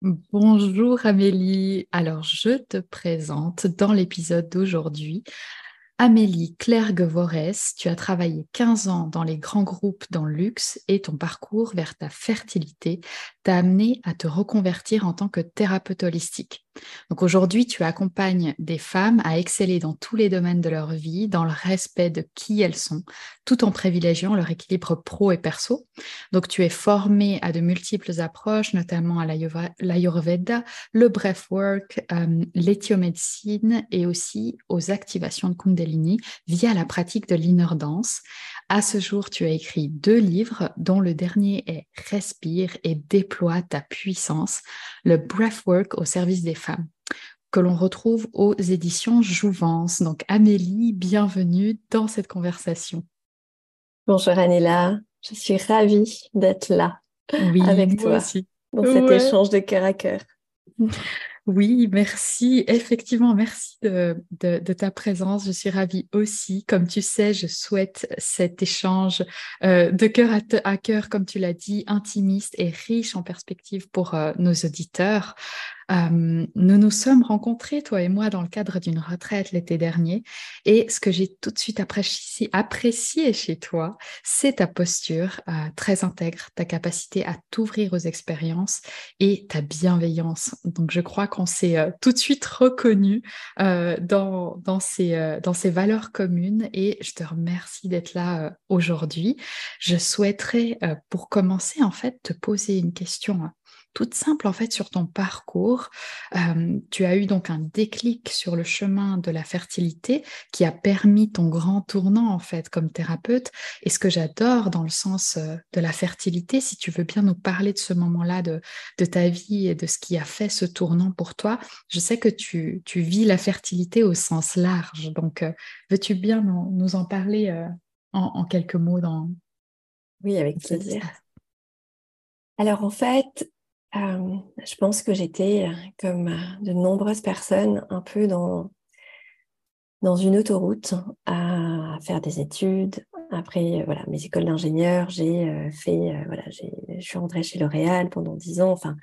Bonjour Amélie. Alors, je te présente dans l'épisode d'aujourd'hui Amélie Claire Gevorès, tu as travaillé 15 ans dans les grands groupes dans le luxe et ton parcours vers ta fertilité t'a amené à te reconvertir en tant que thérapeute holistique. Donc aujourd'hui, tu accompagnes des femmes à exceller dans tous les domaines de leur vie, dans le respect de qui elles sont, tout en privilégiant leur équilibre pro et perso. Donc tu es formée à de multiples approches, notamment à l'Ayurveda, le breathwork, euh, l'éthiomédecine et aussi aux activations de Kundalini via la pratique de l'inner dance. À ce jour, tu as écrit deux livres, dont le dernier est Respire et déploie ta puissance, le breathwork au service des femmes que l'on retrouve aux éditions Jouvence. Donc Amélie, bienvenue dans cette conversation. Bonjour Anela, je suis ravie d'être là avec toi aussi. dans cet échange de cœur à cœur. Oui, merci. Effectivement, merci de, ta présence. Je suis ravie aussi. Comme tu sais, je souhaite cet échange euh, de cœur à, cœur, comme tu l'as dit, intimiste et riche en perspective pour euh, nos auditeurs. Euh, nous nous sommes rencontrés, toi et moi, dans le cadre d'une retraite l'été dernier. Et ce que j'ai tout de suite apprécié, chez toi, c'est ta posture euh, très intègre, ta capacité à t'ouvrir aux expériences et ta bienveillance. Donc, je crois qu'on s'est euh, tout de suite reconnu dans, dans, dans ces valeurs communes et je te remercie d'être là aujourd'hui. Je souhaiterais, pour commencer, en fait, te poser une question toute simple en fait sur ton parcours. Euh, tu as eu donc un déclic sur le chemin de la fertilité qui a permis ton grand tournant en fait comme thérapeute. Et ce que j'adore dans le sens euh, de la fertilité, si tu veux bien nous parler de ce moment-là de, ta vie et de ce qui a fait ce tournant pour toi, je sais que tu, vis la fertilité au sens large. Donc, euh, veux-tu bien nous, en parler en, en, quelques mots dans... Oui, avec plaisir. Alors en fait, euh, je pense que j'étais, euh, comme euh, de nombreuses personnes, un peu dans, dans une autoroute à faire des études. Après, voilà, mes écoles d'ingénieur, j'ai fait, voilà, je suis rentrée chez L'Oréal pendant dix ans. Enfin,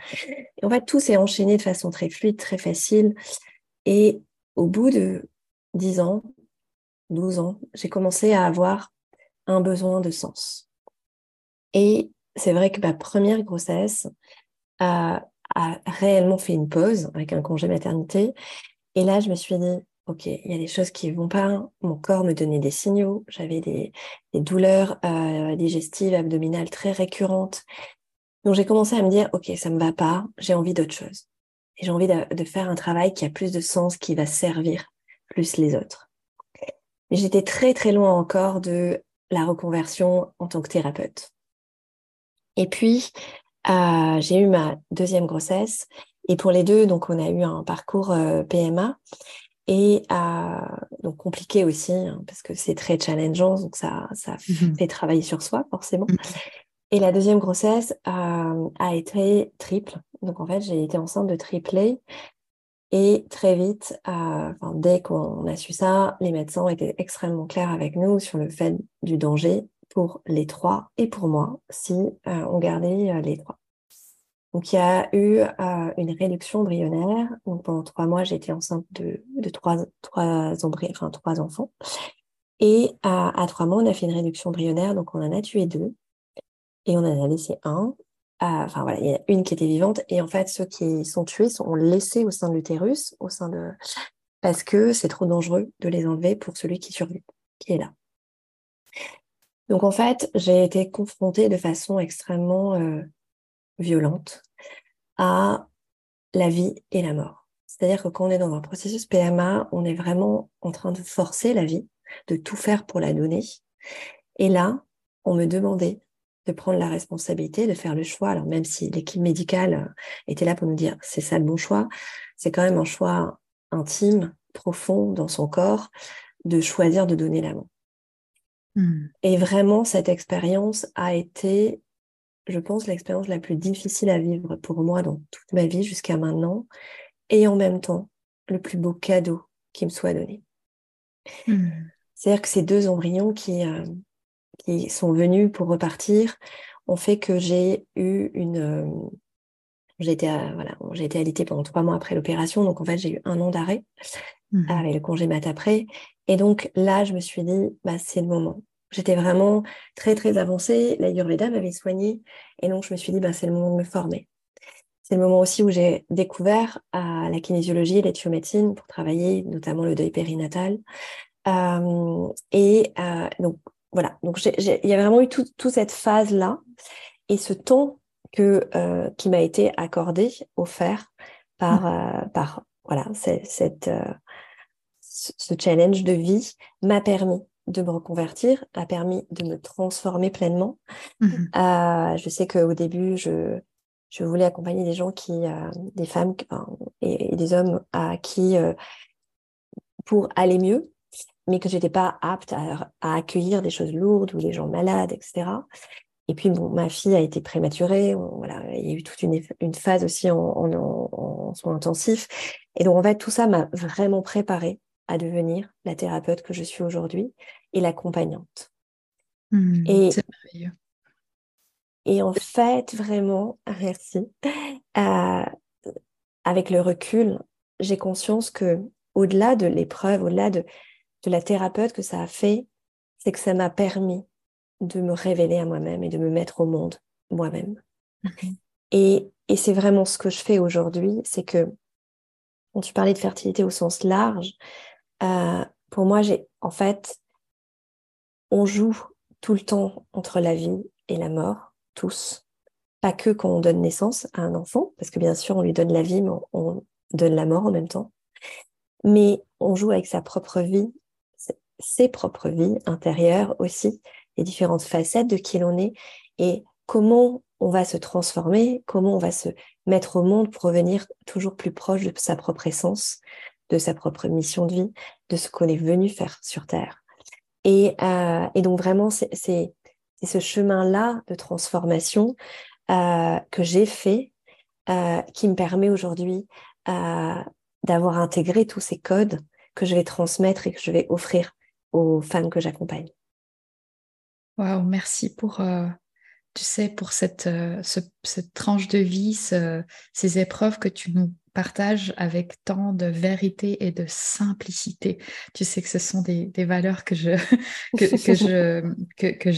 en fait, tout s'est enchaîné de façon très fluide, très facile. Et au bout de dix ans, 12 ans, j'ai commencé à avoir un besoin de sens. Et c'est vrai que ma première grossesse, a, réellement fait une pause avec un congé maternité. Et là, je me suis dit, OK, il y a des choses qui vont pas. Mon corps me donnait des signaux. J'avais des, douleurs euh, digestives, abdominales très récurrentes. Donc, j'ai commencé à me dire, OK, ça me va pas. J'ai envie d'autre chose. Et j'ai envie de, de, faire un travail qui a plus de sens, qui va servir plus les autres. J'étais très, très loin encore de la reconversion en tant que thérapeute. Et puis, euh, j'ai eu ma deuxième grossesse et pour les deux, donc on a eu un parcours euh, PMA et euh, donc compliqué aussi hein, parce que c'est très challengeant, donc ça, ça mmh fait travailler sur soi forcément. Mmh. Et la deuxième grossesse a été triple. Donc en fait, j'ai été enceinte de triplé et très vite, dès qu'on a su ça, les médecins étaient extrêmement clairs avec nous sur le fait du danger pour les trois et pour moi si euh, on gardait euh, les trois. Donc il y a eu euh, une réduction embryonnaire. Donc pendant trois mois, été enceinte de, trois, trois enfants. Et à trois mois, on a fait une réduction embryonnaire, donc on en a tué deux. Et on en a laissé un. enfin voilà, il y a une qui était vivante. Et en fait, ceux qui sont tués sont laissés au sein de l'utérus, au sein de, parce que c'est trop dangereux de les enlever pour celui qui survit, qui est là. Donc en fait, j'ai été confrontée de façon extrêmement euh, violente à la vie et la mort. C'est-à-dire que quand on est dans un processus PMA, on est vraiment en train de forcer la vie, de tout faire pour la donner. Et là, on me demandait de prendre la responsabilité, de faire le choix. Alors même si l'équipe médicale était là pour nous dire c'est ça le bon choix, c'est quand même un choix intime, profond dans son corps, de choisir de donner l'amour. Hmm. Et vraiment, cette expérience a été, je pense, l'expérience la plus difficile à vivre pour moi dans toute ma vie jusqu'à maintenant, et en même temps, le plus beau cadeau qui me soit donné. Hmm. C'est-à-dire que ces deux embryons qui, euh, qui sont venus pour repartir ont fait que j'ai eu une, euh, j'ai été, voilà, j'ai été alitée pendant trois mois après l'opération, donc en fait j'ai eu un an d'arrêt mmh. avec le congé mat après. Et donc là, je me suis dit, bah, c'est le moment. J'étais vraiment très très avancée. La Yurveda m'avait soignée, et donc je me suis dit, bah, c'est le moment de me former. C'est le moment aussi où j'ai découvert à la kinésiologie et l'éthiomédecine pour travailler notamment le deuil périnatal. Euh, et euh, donc voilà, donc il y a vraiment eu toute cette phase là et ce temps que, euh, qui m'a été accordé, offert par, mmh. euh, par voilà, cette, euh, ce challenge de vie m'a permis de me reconvertir, a permis de me transformer pleinement. Mmh je sais qu'au début, je, je voulais accompagner des gens qui, des femmes et, des hommes à qui, pour aller mieux, mais que j'étais pas apte à, à, accueillir des choses lourdes ou des gens malades, etc. Et puis, bon, ma fille a été prématurée. voilà, il y a eu toute une, une phase aussi en, en, en, soins intensifs. Et donc, en fait, tout ça m'a vraiment préparée à devenir la thérapeute que je suis aujourd'hui et l'accompagnante. Mmh, et, merveilleux. Et en fait, vraiment, merci. Euh, avec le recul, j'ai conscience que au-delà de l'épreuve, au-delà de, de la thérapeute que ça a fait, c'est que ça m'a permis de me révéler à moi-même et de me mettre au monde moi-même. Et, et c'est vraiment ce que je fais aujourd'hui, c'est que quand tu parlais de fertilité au sens large, euh, pour moi, j'ai en fait, on joue tout le temps entre la vie et la mort, tous. Pas que quand on donne naissance à un enfant, parce que bien sûr, on lui donne la vie, mais on donne la mort en même temps. Mais on joue avec sa propre vie, ses propres vies intérieures aussi, les différentes facettes de qui l'on est et comment on va se transformer, comment on va se mettre au monde pour revenir toujours plus proche de sa propre essence, de sa propre mission de vie, de ce qu'on est venu faire sur Terre. Et, euh, donc vraiment, c'est ce chemin-là de transformation euh, que j'ai fait euh, qui me permet aujourd'hui d'avoir intégré tous ces codes que je vais transmettre et que je vais offrir aux femmes que j'accompagne. Waouh, merci pour, euh, tu sais, pour cette, euh, cette tranche de vie, ces épreuves que tu nous partages avec tant de vérité et de simplicité. Tu sais que ce sont des, valeurs que je, que, je, que, que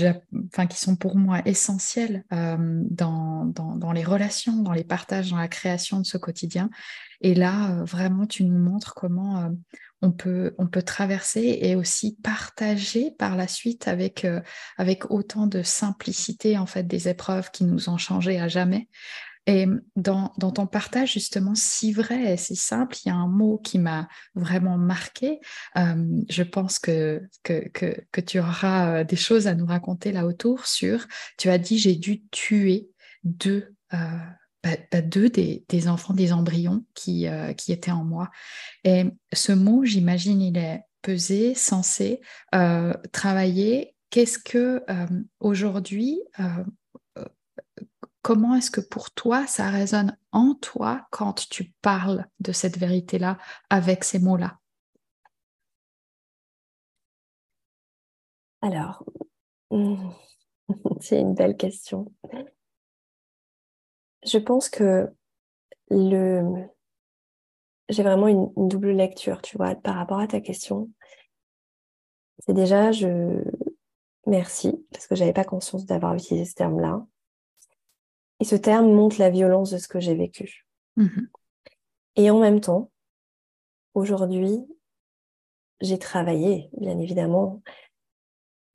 enfin, qui sont pour moi essentielles euh, dans, dans, dans, les relations, dans les partages, dans la création de ce quotidien. Et là, vraiment, tu nous montres comment on peut, on peut traverser et aussi partager par la suite avec, euh, avec autant de simplicité en fait des épreuves qui nous ont changé à jamais. Et dans, ton partage justement si vrai et si simple, il y a un mot qui m'a vraiment marqué. Euh, je pense que, que, que, tu auras euh, des choses à nous raconter là autour sur, tu as dit j'ai dû tuer deux deux des, enfants, des embryons qui, euh, qui étaient en moi. Et ce mot, j'imagine, il est pesé, censé euh, travailler. Qu'est-ce que euh, aujourd'hui, comment est-ce que pour toi, ça résonne en toi quand tu parles de cette vérité-là avec ces mots-là? Alors, c'est une belle question je pense que le... j'ai vraiment une, double lecture, tu vois, par rapport à ta question. C'est déjà, je merci, parce que je n'avais pas conscience d'avoir utilisé ce terme-là. Et ce terme montre la violence de ce que j'ai vécu. Mmh Et en même temps, aujourd'hui, j'ai travaillé, bien évidemment,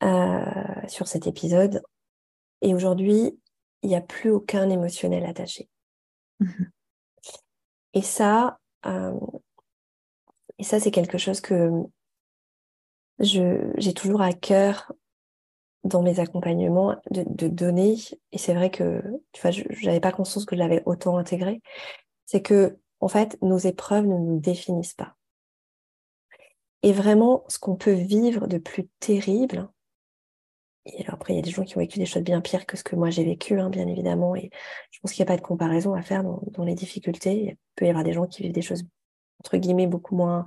euh, sur cet épisode. Et aujourd'hui, il n'y a plus aucun émotionnel attaché. Mhm. Et ça, euh, et ça, c'est quelque chose que j'ai toujours à cœur dans mes accompagnements de, donner. Et c'est vrai que, tu vois, je n'avais pas conscience que je l'avais autant intégré. C'est que, en fait, nos épreuves ne nous définissent pas. Et vraiment, ce qu'on peut vivre de plus terrible, et alors après, il y a des gens qui ont vécu des choses bien pires que ce que moi j'ai vécu, hein, bien évidemment, et je pense qu'il n'y a pas de comparaison à faire dans, les difficultés. Il peut y avoir des gens qui vivent des choses, entre guillemets, beaucoup moins,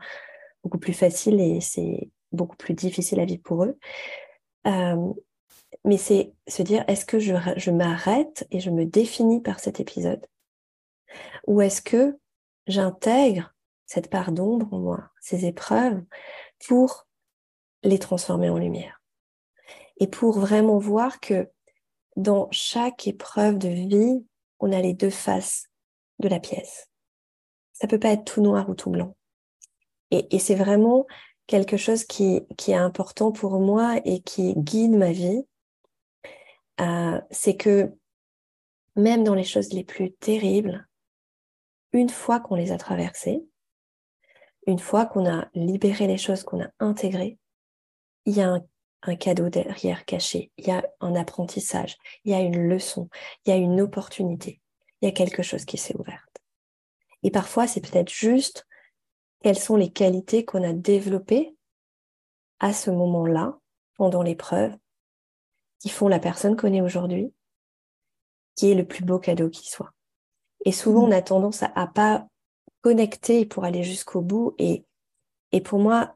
beaucoup plus faciles, et c'est beaucoup plus difficile à vivre pour eux. Euh, mais c'est se dire, est-ce que je, m'arrête et je me définis par cet épisode? Ou est-ce que j'intègre cette part d'ombre en moi, ces épreuves, pour les transformer en lumière? Et pour vraiment voir que dans chaque épreuve de vie, on a les deux faces de la pièce. Ça peut pas être tout noir ou tout blanc. Et, c'est vraiment quelque chose qui, qui, est important pour moi et qui guide ma vie. Euh, c'est que même dans les choses les plus terribles, une fois qu'on les a traversées, une fois qu'on a libéré les choses, qu'on a intégré, il y a un, cadeau derrière caché, il y a un apprentissage, il y a une leçon, il y a une opportunité, il y a quelque chose qui s'est ouverte. Et parfois, c'est peut-être juste quelles sont les qualités qu'on a développées à ce moment-là, pendant l'épreuve, qui font la personne qu'on est aujourd'hui, qui est le plus beau cadeau qui soit? Et souvent, on a tendance à, à pas connecter pour aller jusqu'au bout. Et, et pour moi,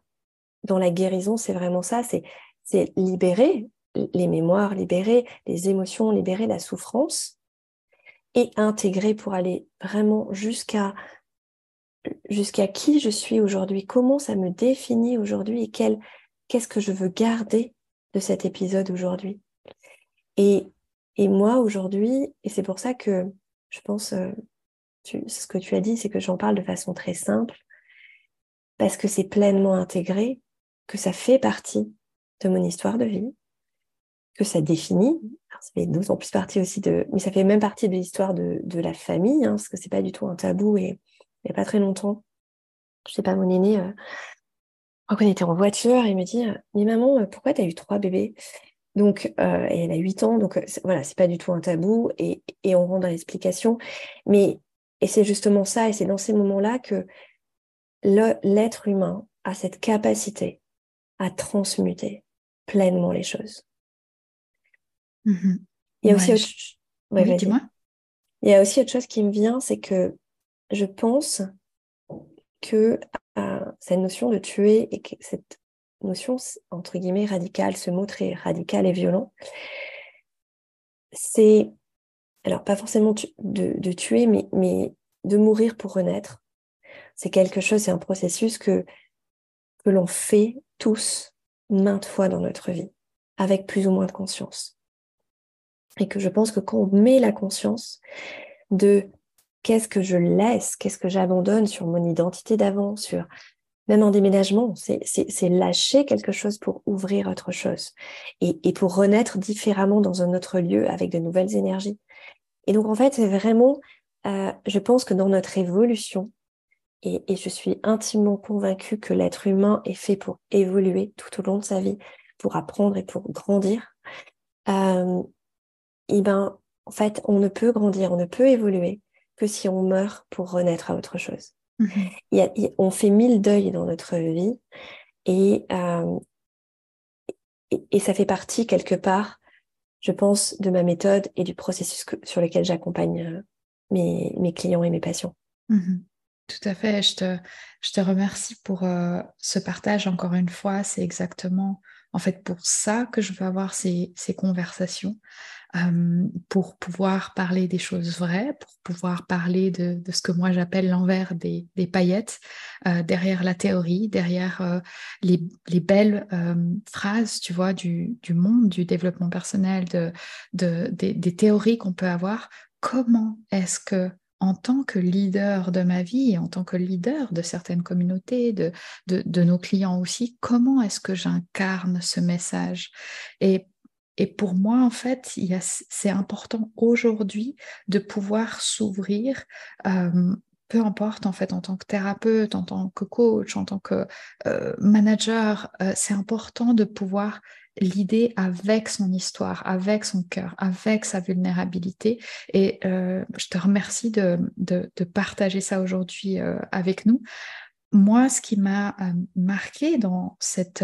dans la guérison, c'est vraiment ça, c'est, c'est libérer les mémoires, libérer les émotions, libérer la souffrance et intégrer pour aller vraiment jusqu'à jusqu'à qui je suis aujourd'hui, comment ça me définit aujourd'hui et quel, qu'est-ce que je veux garder de cet épisode aujourd'hui? Et, et moi aujourd'hui, et c'est pour ça que je pense, euh, ce que tu as dit, c'est que j'en parle de façon très simple, parce que c'est pleinement intégré, que ça fait partie de mon histoire de vie, que ça définit. ça fait d'autant plus partie aussi de, mais ça fait même partie de l'histoire de, la famille, hein, parce que c'est pas du tout un tabou. Et il n'y a pas très longtemps, je sais pas, mon aîné, euh, on était en voiture, et il me dit, euh, mais maman, euh, pourquoi tu as eu trois bébés? Donc, euh, et elle a 8 ans, donc voilà, c'est pas du tout un tabou et, et on rentre dans l'explication. Mais et c'est justement ça, et c'est dans ces moments-là que l'être humain a cette capacité à transmuter pleinement les choses. Il y a aussi autre... Il y a aussi autre chose qui me vient, c'est que je pense que euh, cette notion de tuer et que cette notion entre guillemets radicale, ce mot très radical et violent, c'est alors pas forcément de, tuer, mais, mais, de mourir pour renaître. C'est quelque chose, c'est un processus que, que l'on fait tous maintes fois dans notre vie, avec plus ou moins de conscience. Et que je pense que quand on met la conscience de qu'est-ce que je laisse, qu'est-ce que j'abandonne sur mon identité d'avant, sur même en déménagement, c'est lâcher quelque chose pour ouvrir autre chose et, pour renaître différemment dans un autre lieu avec de nouvelles énergies. Et donc, en fait, c'est vraiment, euh, je pense que dans notre évolution, et, et je suis intimement convaincue que l'être humain est fait pour évoluer tout au long de sa vie, pour apprendre et pour grandir, euh, et ben, en fait, on ne peut grandir, on ne peut évoluer que si on meurt pour renaître à autre chose. Mhm. on fait mille deuils dans notre vie euh, et, et, ça fait partie quelque part, je pense, de ma méthode et du processus sur lequel j'accompagne euh, mes, mes, clients et mes patients. Mhm. Tout à fait. Je te, je te remercie pour euh, ce partage encore une fois. C'est exactement en fait pour ça que je veux avoir ces, ces conversations pour pouvoir parler des choses vraies, pour pouvoir parler de, ce que moi j'appelle l'envers des, paillettes, derrière la théorie, derrière les, belles phrases, tu vois, du, monde, du développement personnel, de, des, théories qu'on peut avoir. Comment est-ce que en tant que leader de ma vie, en tant que leader de certaines communautés, de, de, nos clients aussi, comment est-ce que j'incarne ce message? Et, et pour moi, en fait, c'est important aujourd'hui de pouvoir s'ouvrir peu importe en fait en tant que thérapeute, en tant que coach, en tant que manager, c'est important de pouvoir l'idée avec son histoire, avec son cœur, avec sa vulnérabilité. Et je te remercie de, partager ça aujourd'hui avec nous. Moi, ce qui m'a marqué dans cette,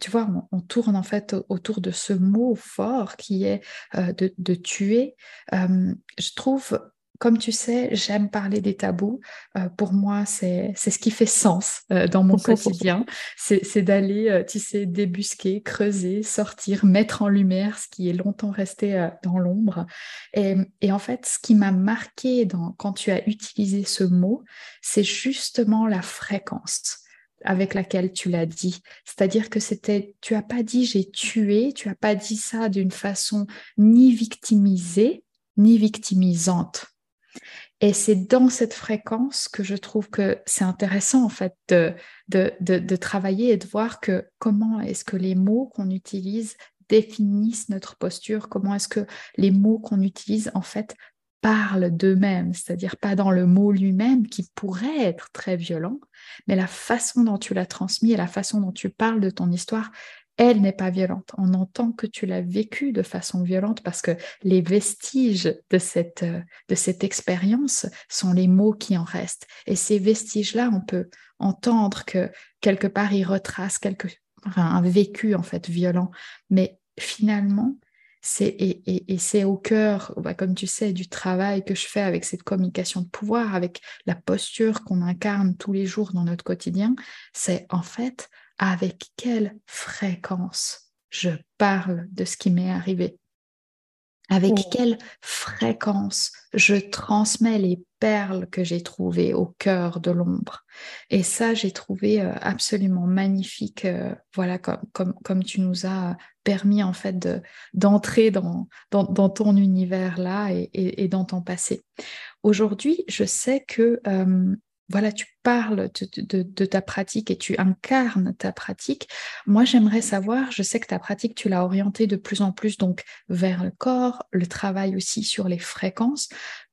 tu vois, on, tourne en fait autour de ce mot fort qui est de, tuer. je trouve comme tu sais, j'aime parler des tabous. Euh, pour moi, c'est ce qui fait sens euh, dans mon quotidien. C'est d'aller, euh, tu sais, débusquer, creuser, sortir, mettre en lumière ce qui est longtemps resté dans l'ombre. Et, et, en fait, ce qui m'a marqué dans, quand tu as utilisé ce mot, c'est justement la fréquence avec laquelle tu l'as dit. C'est-à-dire que c'était, tu as pas dit j'ai tué, tu as pas dit ça d'une façon ni victimisée, ni victimisante. Et c'est dans cette fréquence que je trouve que c'est intéressant en fait de, travailler et de voir que comment est-ce que les mots qu'on utilise définissent notre posture, comment est-ce que les mots qu'on utilise en fait parlent d'eux-mêmes, c'est-à-dire pas dans le mot lui-même qui pourrait être très violent, mais la façon dont tu l'as transmis et la façon dont tu parles de ton histoire, elle n'est pas violente. On entend que tu l'as vécue de façon violente parce que les vestiges de cette, euh, de cette expérience sont les mots qui en restent. Et ces vestiges-là, on peut entendre que quelque part, ils retracent quelque, un vécu en fait violent. Mais finalement, c'est, et, et, c'est au cœur, bah, comme tu sais, du travail que je fais avec cette communication de pouvoir, avec la posture qu'on incarne tous les jours dans notre quotidien, c'est en fait avec quelle fréquence je parle de ce qui m'est arrivé, avec quelle fréquence je transmets les perles que j'ai trouvées au cœur de l'ombre? Et ça, j'ai trouvé euh, absolument magnifique, euh, voilà, comme, comme, comme tu nous as permis en fait d'entrer dans, dans, ton univers là et, dans ton passé. Aujourd'hui, je sais que euh, voilà, tu parles de, ta pratique et tu incarnes ta pratique. Moi, j'aimerais savoir, je sais que ta pratique, tu l'as orientée de plus en plus donc vers le corps, le travail aussi sur les fréquences.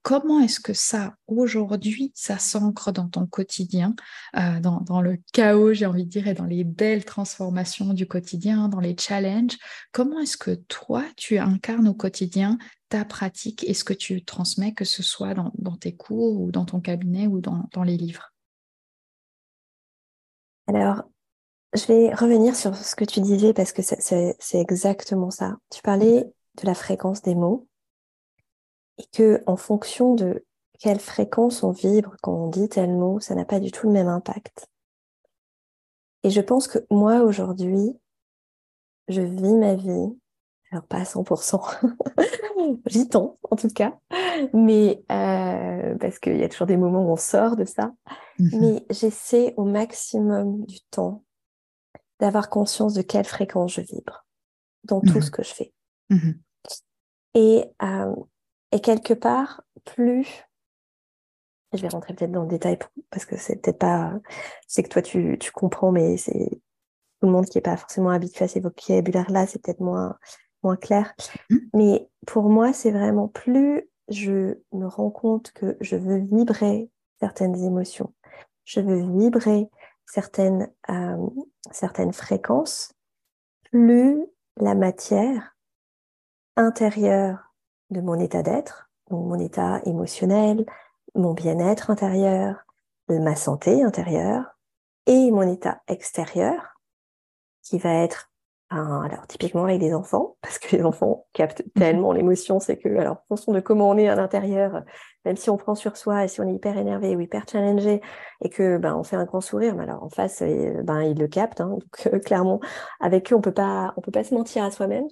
Comment est-ce que ça, aujourd'hui, ça s'ancre dans ton quotidien, euh, dans, le chaos, j'ai envie de dire, et dans les belles transformations du quotidien, dans les challenges? Comment est-ce que toi, tu incarnes au quotidien ta pratique et ce que tu transmets, que ce soit dans, tes cours ou dans ton cabinet ou dans, les livres? Alors, je vais revenir sur ce que tu disais parce que c'est exactement ça. Tu parlais de la fréquence des mots et que en fonction de quelle fréquence on vibre quand on dit tel mot, ça n'a pas du tout le même impact. Et je pense que moi aujourd'hui, je vis ma vie, alors pas à 100%, j'y tends en tout cas, mais euh, parce qu'il y a toujours des moments où on sort de ça, mhm. mais j'essaie au maximum du temps d'avoir conscience de quelle fréquence je vibre dans tout mhm. ce que je fais. Mhm. Et euh, et quelque part, plus, je vais rentrer peut-être dans le détail parce que c'est peut-être pas, c'est que toi tu, tu comprends, mais c'est tout le monde qui n'est pas forcément habitué à ces vocabulaires-là, c'est peut-être moins, moins clair. Mmh. Mais pour moi, c'est vraiment plus je me rends compte que je veux vibrer certaines émotions, je veux vibrer certaines, euh, certaines fréquences, plus la matière intérieure de mon état d'être, mon état émotionnel, mon bien-être intérieur, ma santé intérieure et mon état extérieur, qui va être alors typiquement avec des enfants, parce que les enfants captent mhm. tellement l'émotion, c'est que alors en fonction de comment on est à l'intérieur, même si on prend sur soi et si on est hyper énervé ou hyper challengé et que ben on fait un grand sourire, mais alors en face ben ils le captent, hein, donc euh, clairement avec eux on peut pas on peut pas se mentir à soi-même,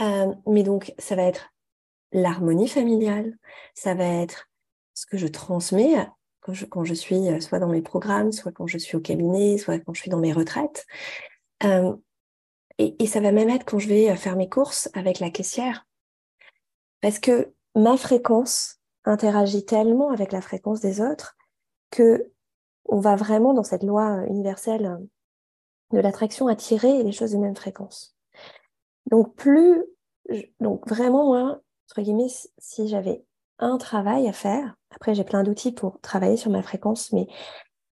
euh, mais donc ça va être l'harmonie familiale, ça va être ce que je transmets quand je, quand je, suis euh, soit dans mes programmes, soit quand je suis au cabinet, soit quand je suis dans mes retraites. Euh, et, ça va même être quand je vais euh, faire mes courses avec la caissière. Parce que ma fréquence interagit tellement avec la fréquence des autres que on va vraiment dans cette loi universelle de l'attraction attirer les choses de même fréquence. Donc plus, donc vraiment moi, entre guillemets, si j'avais un travail à faire, après j'ai plein d'outils pour travailler sur ma fréquence, mais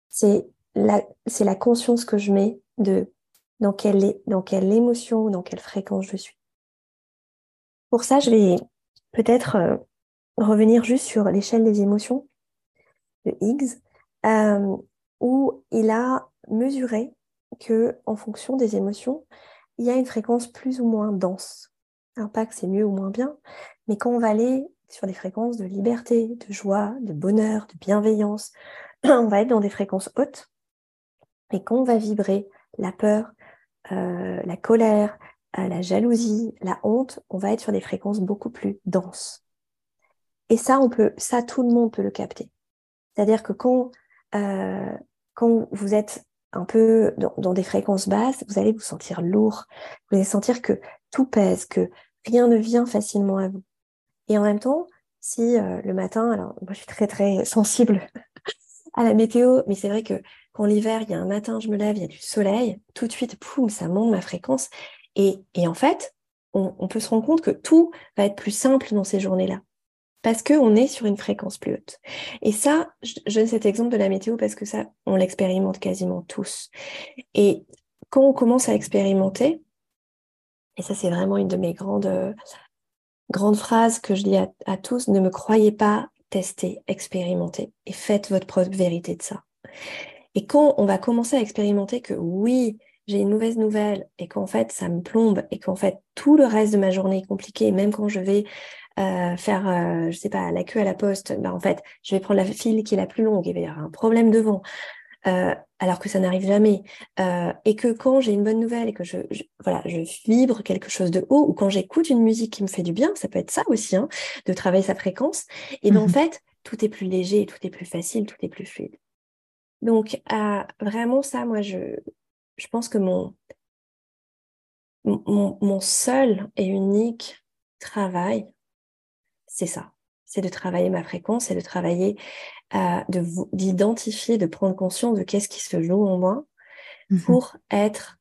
c'est la, conscience que je mets de dans quelle, dans quelle émotion ou dans quelle fréquence je suis. Pour ça, je vais peut-être euh, revenir juste sur l'échelle des émotions de Higgs, euh, où il a mesuré que en fonction des émotions, il y a une fréquence plus ou moins dense. Que c'est mieux ou moins bien, mais quand on va aller sur des fréquences de liberté, de joie, de bonheur, de bienveillance, on va être dans des fréquences hautes. Et quand on va vibrer la peur, euh, la colère, euh, la jalousie, la honte, on va être sur des fréquences beaucoup plus denses. Et ça, on peut, ça, tout le monde peut le capter. C'est-à-dire que quand, euh, quand vous êtes un peu dans, des fréquences basses, vous allez vous sentir lourd, vous allez sentir que tout pèse, que rien ne vient facilement à vous. Et en même temps, si le matin, alors moi je suis très très sensible à la météo, mais c'est vrai que quand l'hiver, il y a un matin, je me lève, il y a du soleil, tout de suite, poum, ça monte ma fréquence. Et, en fait, on, peut se rendre compte que tout va être plus simple dans ces journées-là. Parce qu'on est sur une fréquence plus haute. Et ça, je, donne cet exemple de la météo parce que ça, on l'expérimente quasiment tous. Et quand on commence à expérimenter, et ça c'est vraiment une de mes grandes, grandes phrases que je dis à, tous, ne me croyez pas, testez, expérimentez et faites votre propre vérité de ça. Et quand on va commencer à expérimenter que oui, j'ai une mauvaise nouvelle et qu'en fait ça me plombe et qu'en fait tout le reste de ma journée est compliqué, même quand je vais euh, faire, euh, je sais pas, la queue à la poste, bah en fait, je vais prendre la file qui est la plus longue, il va y avoir un problème devant, euh, alors que ça n'arrive jamais, euh, et que quand j'ai une bonne nouvelle et que je, voilà, je vibre quelque chose de haut, ou quand j'écoute une musique qui me fait du bien, ça peut être ça aussi, hein, de travailler sa fréquence, et bien en mmh fait, tout est plus léger, tout est plus facile, tout est plus fluide. Donc, vraiment, ça, moi, je, je pense que mon, mon, mon seul et unique travail, c'est ça. C'est de travailler ma fréquence, c'est de travailler, euh, d'identifier, de, prendre conscience de qu'est-ce qui se joue en moi mmh pour être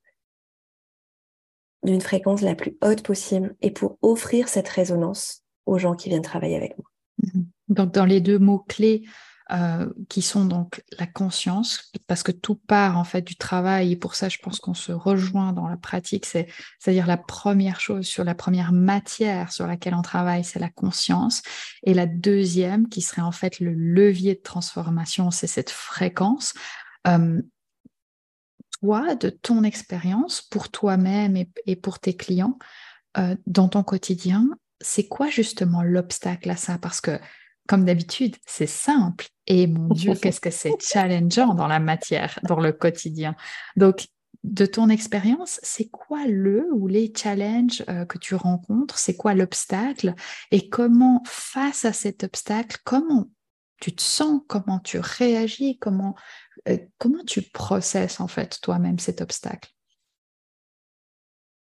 d'une fréquence la plus haute possible et pour offrir cette résonance aux gens qui viennent travailler avec moi. Mmh Donc, dans les deux mots-clés, euh, qui sont donc la conscience, parce que tout part en fait du travail, et pour ça je pense qu'on se rejoint dans la pratique, c'est, c'est-à-dire la première chose sur la première matière sur laquelle on travaille, c'est la conscience, et la deuxième, qui serait en fait le levier de transformation, c'est cette fréquence. Euh, toi, de ton expérience, pour toi-même et, pour tes clients, euh, dans ton quotidien, c'est quoi justement l'obstacle à ça? Parce que comme d'habitude, c'est simple. Et mon Dieu, qu'est-ce que c'est challengeant dans la matière, dans le quotidien. Donc, de ton expérience, c'est quoi le ou les challenges euh, que tu rencontres? C'est quoi l'obstacle? Et comment, face à cet obstacle, comment tu te sens? Comment tu réagis? Comment, euh, comment tu processes en fait toi-même cet obstacle?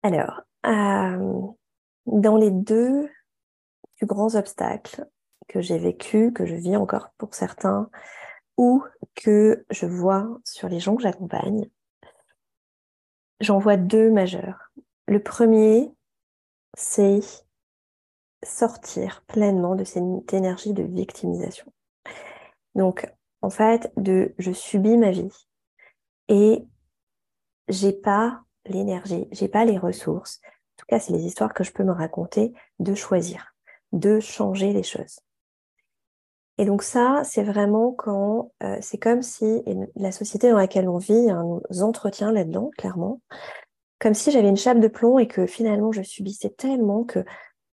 Alors, euh, dans les deux plus grands obstacles, que j'ai vécu, que je vis encore pour certains, ou que je vois sur les gens que j'accompagne, j'en vois deux majeurs. Le premier, c'est sortir pleinement de cette énergie de victimisation. Donc, en fait, de je subis ma vie et j'ai pas l'énergie, j'ai pas les ressources. En tout cas, c'est les histoires que je peux me raconter de choisir, de changer les choses. Et donc ça, c'est vraiment quand euh, c'est comme si la société dans laquelle on vit un entretien là-dedans, clairement, comme si j'avais une chape de plomb et que finalement je subissais tellement que,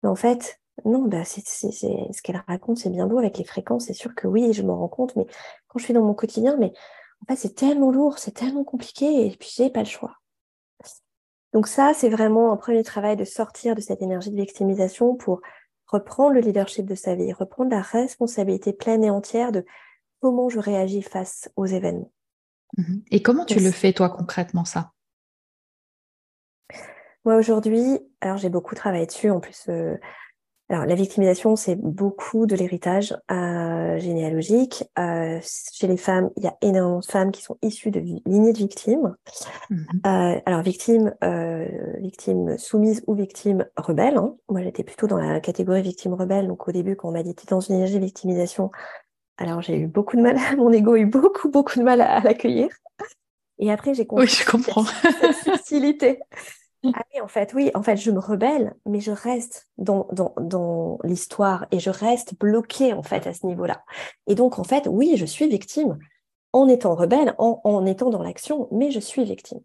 en fait, non, bah c'est, ce qu'elle raconte, c'est bien beau avec les fréquences, c'est sûr que oui, je m'en rends compte, mais quand je suis dans mon quotidien, mais en fait c'est tellement lourd, c'est tellement compliqué, et puis j'ai pas le choix. Donc ça, c'est vraiment un premier travail de sortir de cette énergie de victimisation pour reprendre le leadership de sa vie, reprendre la responsabilité pleine et entière de comment je réagis face aux événements. Mhm. Et comment tu le fais, toi, concrètement, ça? Moi, aujourd'hui, alors j'ai beaucoup travaillé dessus. En plus, euh, alors, la victimisation, c'est beaucoup de l'héritage euh, généalogique. Euh, chez les femmes, il y a énormément de femmes qui sont issues de lignées de victimes. Mhm. Euh, alors, victimes, victimes soumises ou victimes rebelles. Hein. Moi, j'étais plutôt dans la catégorie victime rebelle. Donc, au début, quand on m'a dit, tu dans une énergie de victimisation, alors j'ai eu beaucoup de mal, mon ego a eu beaucoup, beaucoup de mal à, l'accueillir. Et après, j'ai compris oui, je comprends. cette subtilité ah oui, en fait, oui, en fait, je me rebelle, mais je reste dans, dans, dans l'histoire et je reste bloquée, en fait, à ce niveau-là. Et donc, en fait, oui, je suis victime en étant rebelle, en, en étant dans l'action, mais je suis victime.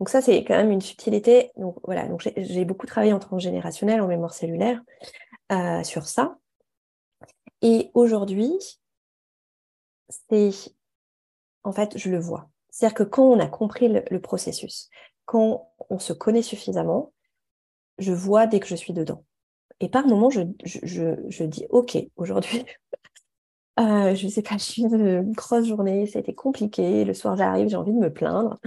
Donc ça, c'est quand même une subtilité. Donc voilà, donc j'ai beaucoup travaillé en transgénérationnel, en mémoire cellulaire, euh, sur ça. Et aujourd'hui, c'est, en fait, je le vois. C'est-à-dire que quand on a compris le processus, quand on se connaît suffisamment, je vois dès que je suis dedans. Et par moments, je, je, dis, OK, aujourd'hui, euh, je ne sais pas, je suis une grosse journée, ça a été compliqué, le soir j'arrive, j'ai envie de me plaindre.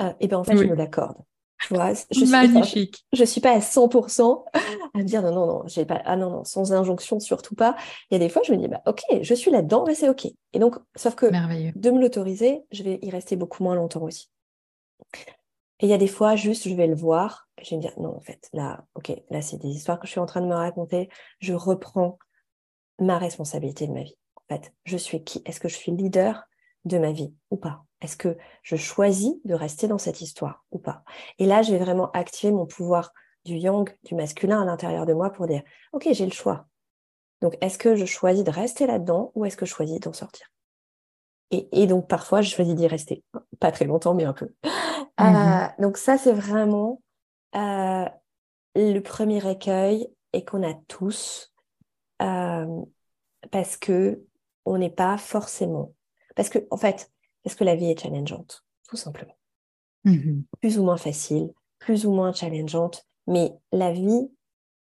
Euh, et bien en fait, je me l'accorde. Tu vois, je Magnifique. Suis je ne suis pas à 100% à me dire non, non, non, j'ai pas, ah non, non, sans injonction, surtout pas. Il y a des fois, je me dis, bah, ok, je suis là-dedans, mais c'est ok. Et donc, sauf que de me l'autoriser, je vais y rester beaucoup moins longtemps aussi. Et il y a des fois, juste, je vais le voir, et je vais me dire, non, en fait, là, ok, là, c'est des histoires que je suis en train de me raconter. Je reprends ma responsabilité de ma vie. En fait, je suis qui? Est-ce que je suis leader de ma vie ou pas? Est-ce que je choisis de rester dans cette histoire ou pas? Et là, je vais vraiment activer mon pouvoir du yang, du masculin à l'intérieur de moi pour dire, ok, j'ai le choix. Donc, est-ce que je choisis de rester là-dedans ou est-ce que je choisis d'en sortir? Et, donc, parfois, je choisis d'y rester. Pas très longtemps, mais un peu. Euh, mhm. donc, ça, c'est vraiment euh, le premier recueil et qu'on a tous euh, parce que on n'est pas forcément. Parce que, en fait, parce que la vie est challengeante, tout simplement. Mhm. Plus ou moins facile, plus ou moins challengeante. Mais la vie,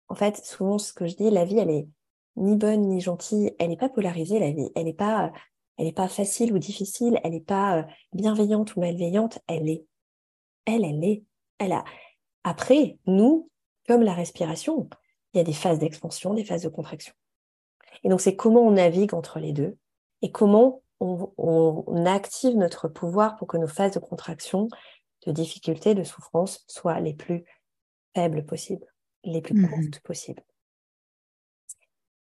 en fait, souvent, ce que je dis, la vie, elle est ni bonne ni gentille. Elle n'est pas polarisée, la vie. Elle n'est pas elle n'est pas facile ou difficile, elle n'est pas euh, bienveillante ou malveillante, elle est. Elle, elle est. Elle a. Après, nous, comme la respiration, il y a des phases d'expansion, des phases de contraction. Et donc, c'est comment on navigue entre les deux et comment on, active notre pouvoir pour que nos phases de contraction, de difficulté, de souffrance soient les plus faibles possibles, les plus mmh courtes possibles.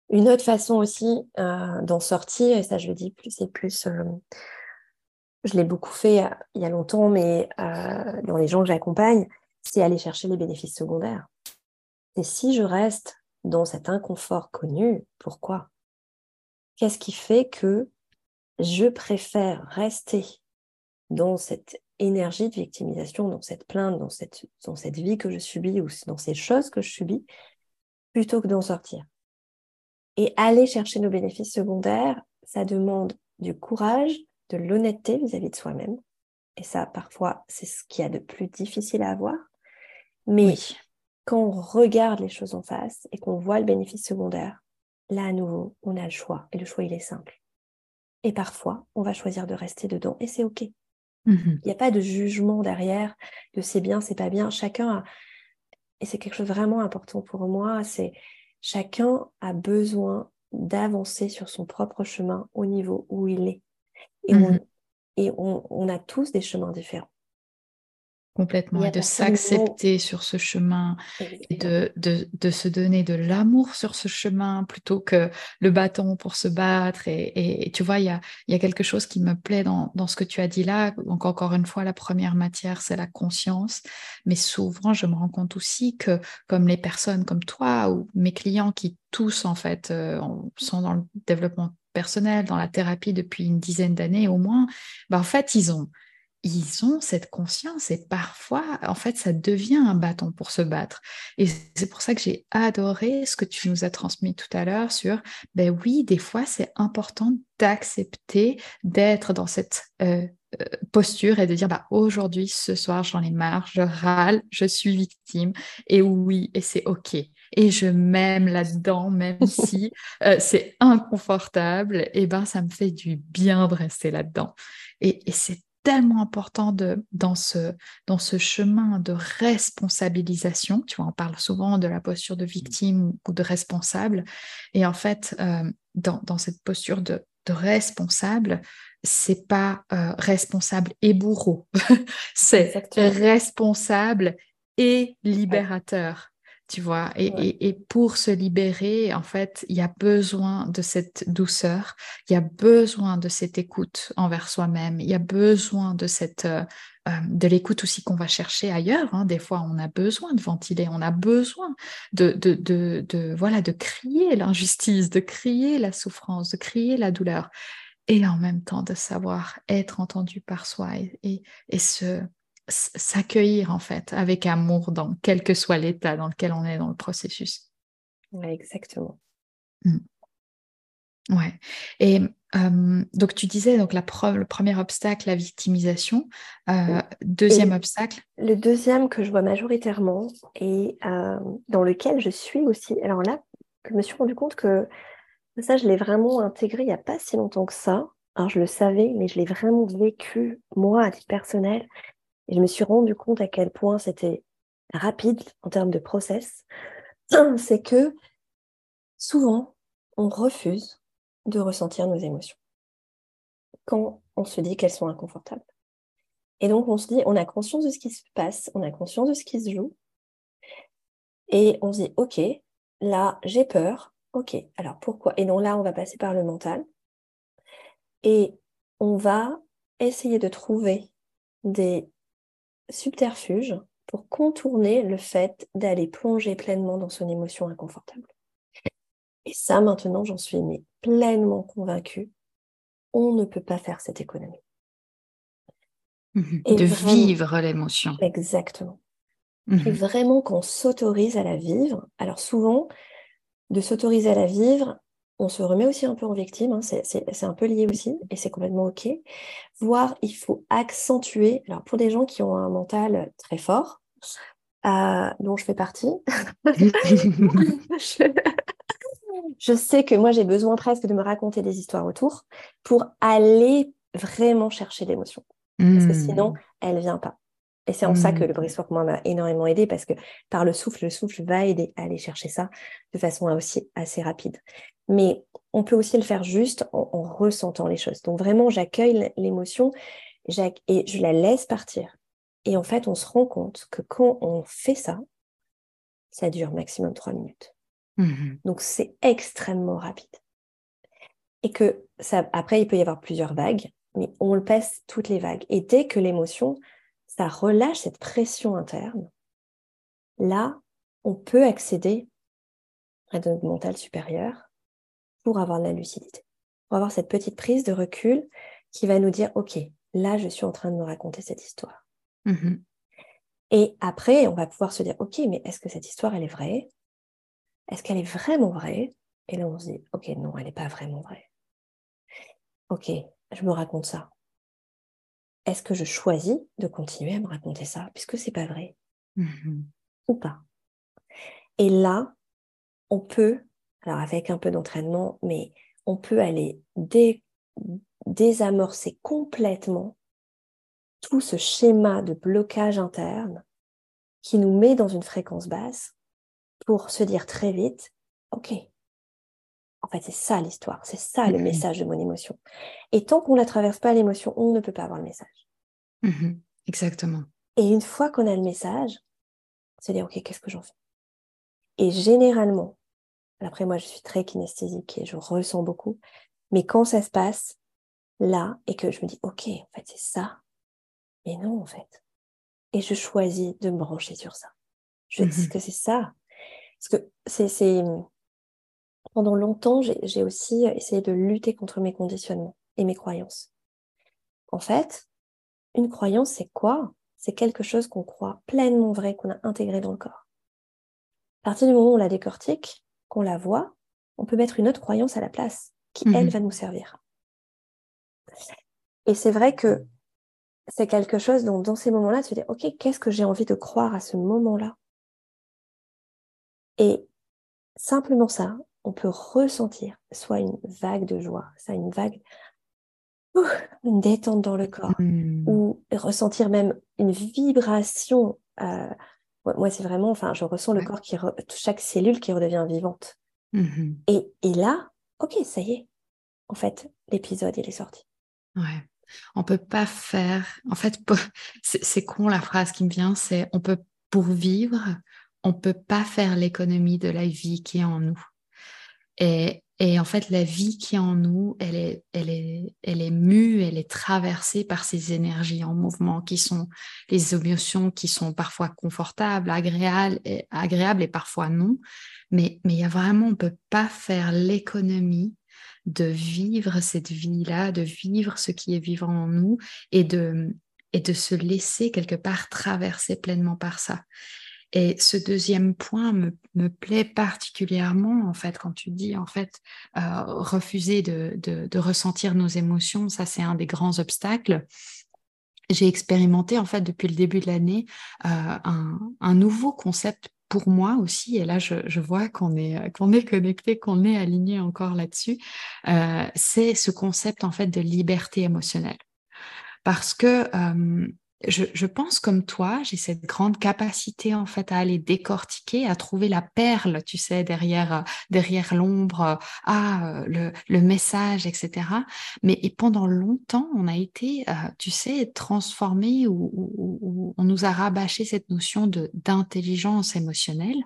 Une autre façon aussi euh, d'en sortir, et ça je le dis plus, c'est plus, euh, je l'ai beaucoup fait euh, il y a longtemps, mais dans les gens que j'accompagne, c'est aller chercher les bénéfices secondaires. Et si je reste dans cet inconfort connu, pourquoi? Qu'est-ce qui fait que je préfère rester dans cette énergie de victimisation, dans cette plainte, dans cette, dans cette vie que je subis ou dans ces choses que je subis, plutôt que d'en sortir? Et aller chercher nos bénéfices secondaires, ça demande du courage, de l'honnêteté vis-à-vis de soi-même. Et ça, parfois, c'est ce qu'il y a de plus difficile à avoir. Mais quand on regarde les choses en face et qu'on voit le bénéfice secondaire, là, à nouveau, on a le choix. Et le choix, il est simple. Et parfois, on va choisir de rester dedans et c'est OK. Mmh il n'y a pas de jugement derrière de c'est bien, c'est pas bien. Chacun a... Et c'est quelque chose de vraiment important pour moi, c'est Chacun a besoin d'avancer sur son propre chemin au niveau où il est. Et, mmh on, a tous des chemins différents. Complètement, et de s'accepter sur ce chemin, et de, de, se donner de l'amour sur ce chemin plutôt que le bâton pour se battre. Et, tu vois, il y a, y a, quelque chose qui me plaît dans, dans, ce que tu as dit là. Donc, encore une fois, la première matière, c'est la conscience. Mais souvent, je me rends compte aussi que, comme les personnes comme toi ou mes clients qui tous, en fait, euh, sont dans le développement personnel, dans la thérapie depuis une dizaine d'années au moins, bah, en fait, ils ont ils ont cette conscience et parfois, en fait, ça devient un bâton pour se battre. Et c'est pour ça que j'ai adoré ce que tu nous as transmis tout à l'heure sur, ben oui, des fois, c'est important d'accepter d'être dans cette euh, euh, posture et de dire, bah, aujourd'hui, ce soir, j'en ai marre, je râle, je suis victime. Et oui, et c'est OK. Et je m'aime là-dedans, même si euh, c'est inconfortable, et ben ça me fait du bien de rester là-dedans. Et, et c'est tellement important de, dans, ce, dans ce chemin de responsabilisation. Tu vois, on parle souvent de la posture de victime ou de responsable. Et en fait, euh, dans, dans, cette posture de, de responsable, c'est pas euh, responsable et bourreau, c'est responsable et libérateur tu vois. Et, pour se libérer, en fait, il y a besoin de cette douceur, il y a besoin de cette écoute envers soi-même, il y a besoin de cette euh, euh, de l'écoute aussi qu'on va chercher ailleurs. Hein. Des fois, on a besoin de ventiler, on a besoin de, de, de, voilà de crier l'injustice, de crier la souffrance, de crier la douleur, et en même temps de savoir être entendu par soi et, et, et se s'accueillir en fait avec amour dans quel que soit l'état dans lequel on est dans le processus. Ouais, exactement. Mmh. Ouais. Et donc tu disais donc la preuve, le premier obstacle, la victimisation. Euh, deuxième obstacle? Le deuxième que je vois majoritairement et dans lequel je suis aussi. Alors là, je me suis rendu compte que ça, je l'ai vraiment intégré il n'y a pas si longtemps que ça. Alors je le savais, mais je l'ai vraiment vécu moi à titre personnel. Et je me suis rendu compte à quel point c'était rapide en termes de process. C'est que souvent, on refuse de ressentir nos émotions quand on se dit qu'elles sont inconfortables. Et donc, on se dit, on a conscience de ce qui se passe, on a conscience de ce qui se joue. Et on se dit, OK, là, j'ai peur. OK, alors pourquoi? Et donc là, on va passer par le mental. Et on va essayer de trouver des subterfuge pour contourner le fait d'aller plonger pleinement dans son émotion inconfortable. Et ça, maintenant, j'en suis pleinement convaincue. On ne peut pas faire cette économie. Mhm. de vivre l'émotion. Exactement. Mhm. Et vraiment qu'on s'autorise à la vivre. Alors souvent, de s'autoriser à la vivre, on se remet aussi un peu en victime, hein, c'est un peu lié aussi, et c'est complètement OK. Voire, il faut accentuer, alors pour des gens qui ont un mental très fort, euh, dont je fais partie, je, sais que moi j'ai besoin presque de me raconter des histoires autour pour aller vraiment chercher l'émotion. Parce que sinon, hmm. elle ne vient pas. Et c'est en ça que le mmh. pour moi m'a énormément aidé parce que par le souffle, le souffle va aider à aller chercher ça de façon aussi assez rapide. Mais on peut aussi le faire juste en, ressentant les choses. Donc vraiment, j'accueille l'émotion et je la laisse partir. Et en fait, on se rend compte que quand on fait ça, ça dure maximum trois minutes. Mmh Donc c'est extrêmement rapide. Et que ça, après, il peut y avoir plusieurs vagues, mais on le passe toutes les vagues. Et dès que l'émotion ça relâche cette pression interne, là, on peut accéder à notre mental supérieur pour avoir de la lucidité, pour avoir cette petite prise de recul qui va nous dire, OK, là, je suis en train de me raconter cette histoire. Mmh Et après, on va pouvoir se dire, OK, mais est-ce que cette histoire, elle est vraie? Est-ce qu'elle est vraiment vraie? Et là, on se dit, OK, non, elle n'est pas vraiment vraie. OK, je me raconte ça est-ce que je choisis de continuer à me raconter ça puisque c'est pas vrai mmh ou pas? Et là, on peut, alors avec un peu d'entraînement, mais on peut aller désamorcer complètement tout ce schéma de blocage interne qui nous met dans une fréquence basse pour se dire très vite, OK, en fait, c'est ça l'histoire, c'est ça le mmh message de mon émotion. Et tant qu'on ne la traverse pas l'émotion, on ne peut pas avoir le message. Mmh exactement. Et une fois qu'on a le message, se dire, OK, qu'est-ce que j'en fais? Et généralement, après moi, je suis très kinesthésique et je ressens beaucoup, mais quand ça se passe là et que je me dis, OK, en fait, c'est ça, mais non, en fait. Et je choisis de me brancher sur ça. Je dis mmh que c'est ça. Parce que c'est pendant longtemps, j'ai aussi essayé de lutter contre mes conditionnements et mes croyances. En fait, une croyance, c'est quoi? C'est quelque chose qu'on croit pleinement vrai, qu'on a intégré dans le corps. À partir du moment où on la décortique, qu'on la voit, on peut mettre une autre croyance à la place, qui, elle, mmh va nous servir. Et c'est vrai que c'est quelque chose dont, dans ces moments-là, tu te dis, OK, qu'est-ce que j'ai envie de croire à ce moment-là? Et simplement ça, on peut ressentir soit une vague de joie, ça une vague une détente dans le corps mmh. ou ressentir même une vibration. Euh, moi, c'est vraiment, enfin, je ressens le corps qui, chaque cellule qui redevient vivante. Mmh et, et, là, ok, ça y est, en fait, l'épisode, il est sorti. Ouais. On peut pas faire. En fait, c'est con la phrase qui me vient, c'est on peut pour vivre, on peut pas faire l'économie de la vie qui est en nous. Et, en fait, la vie qui est en nous, elle est, elle est, elle est mue, elle est traversée par ces énergies en mouvement qui sont les émotions qui sont parfois confortables, agréables et, agréables et parfois non. Mais, il y a vraiment, on peut pas faire l'économie de vivre cette vie-là, de vivre ce qui est vivant en nous et de, et de se laisser quelque part traverser pleinement par ça. Et ce deuxième point me, me, plaît particulièrement, en fait, quand tu dis, en fait, euh, refuser de, de, de, ressentir nos émotions, ça c'est un des grands obstacles. J'ai expérimenté, en fait, depuis le début de l'année, euh, un, un, nouveau concept pour moi aussi, et là je, je vois qu'on est, qu'on est connecté, qu'on est aligné encore là-dessus, euh, c'est ce concept en fait de liberté émotionnelle. Parce que euh, je, pense comme toi, j'ai cette grande capacité en fait à aller décortiquer, à trouver la perle, tu sais, derrière euh, derrière l'ombre, euh, ah le, le, message, etc. Mais et pendant longtemps, on a été, euh, tu sais, transformé ou, ou, on nous a rabâché cette notion de d'intelligence émotionnelle.